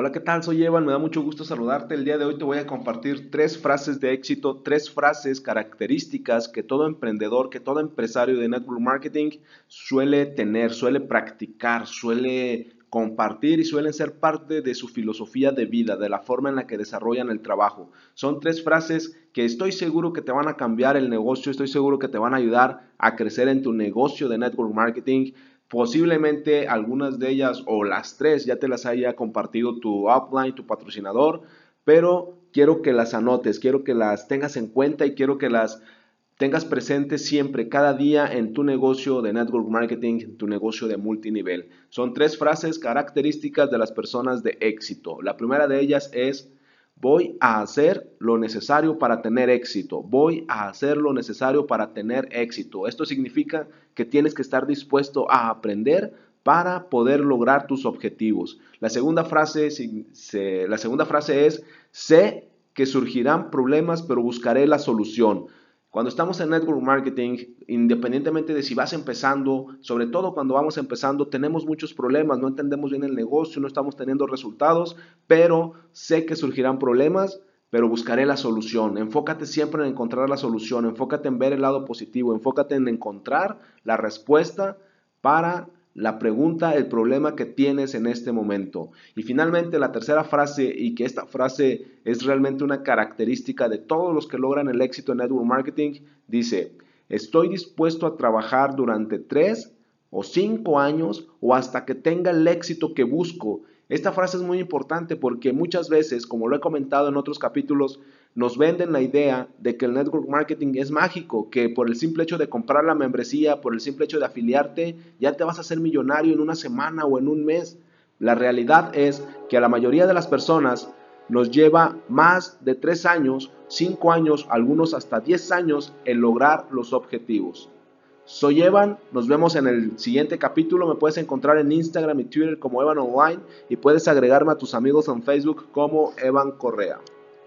Hola, ¿qué tal? Soy Evan, me da mucho gusto saludarte. El día de hoy te voy a compartir tres frases de éxito, tres frases características que todo emprendedor, que todo empresario de network marketing suele tener, suele practicar, suele compartir y suelen ser parte de su filosofía de vida, de la forma en la que desarrollan el trabajo. Son tres frases que estoy seguro que te van a cambiar el negocio, estoy seguro que te van a ayudar a crecer en tu negocio de network marketing. Posiblemente algunas de ellas o las tres ya te las haya compartido tu upline, tu patrocinador, pero quiero que las anotes, quiero que las tengas en cuenta y quiero que las tengas presentes siempre, cada día en tu negocio de network marketing, en tu negocio de multinivel. Son tres frases características de las personas de éxito. La primera de ellas es Voy a hacer lo necesario para tener éxito. Voy a hacer lo necesario para tener éxito. Esto significa que tienes que estar dispuesto a aprender para poder lograr tus objetivos. La segunda frase, la segunda frase es, sé que surgirán problemas, pero buscaré la solución. Cuando estamos en network marketing, independientemente de si vas empezando, sobre todo cuando vamos empezando, tenemos muchos problemas, no entendemos bien el negocio, no estamos teniendo resultados, pero sé que surgirán problemas, pero buscaré la solución. Enfócate siempre en encontrar la solución, enfócate en ver el lado positivo, enfócate en encontrar la respuesta para la pregunta, el problema que tienes en este momento. Y finalmente la tercera frase, y que esta frase es realmente una característica de todos los que logran el éxito en network marketing, dice, estoy dispuesto a trabajar durante tres o cinco años o hasta que tenga el éxito que busco esta frase es muy importante porque muchas veces, como lo he comentado en otros capítulos, nos venden la idea de que el network marketing es mágico, que por el simple hecho de comprar la membresía, por el simple hecho de afiliarte, ya te vas a hacer millonario en una semana o en un mes. La realidad es que a la mayoría de las personas nos lleva más de tres años, cinco años, algunos hasta diez años en lograr los objetivos. Soy Evan, nos vemos en el siguiente capítulo. Me puedes encontrar en Instagram y Twitter como Evan Online y puedes agregarme a tus amigos en Facebook como Evan Correa.